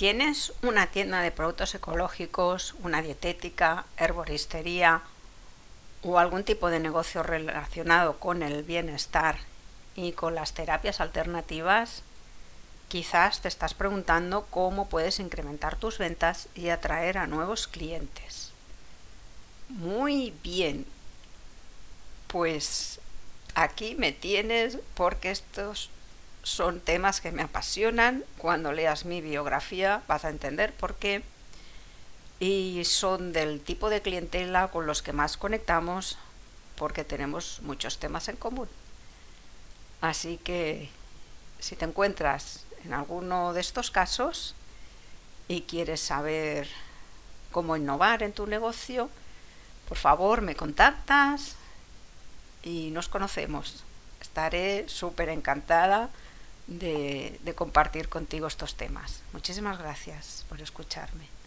¿Tienes una tienda de productos ecológicos, una dietética, herboristería o algún tipo de negocio relacionado con el bienestar y con las terapias alternativas? Quizás te estás preguntando cómo puedes incrementar tus ventas y atraer a nuevos clientes. Muy bien, pues aquí me tienes porque estos son temas que me apasionan. Cuando leas mi biografía vas a entender por qué. Y son del tipo de clientela con los que más conectamos porque tenemos muchos temas en común. Así que si te encuentras en alguno de estos casos y quieres saber cómo innovar en tu negocio, por favor me contactas y nos conocemos. Estaré súper encantada de, de compartir contigo estos temas. Muchísimas gracias por escucharme.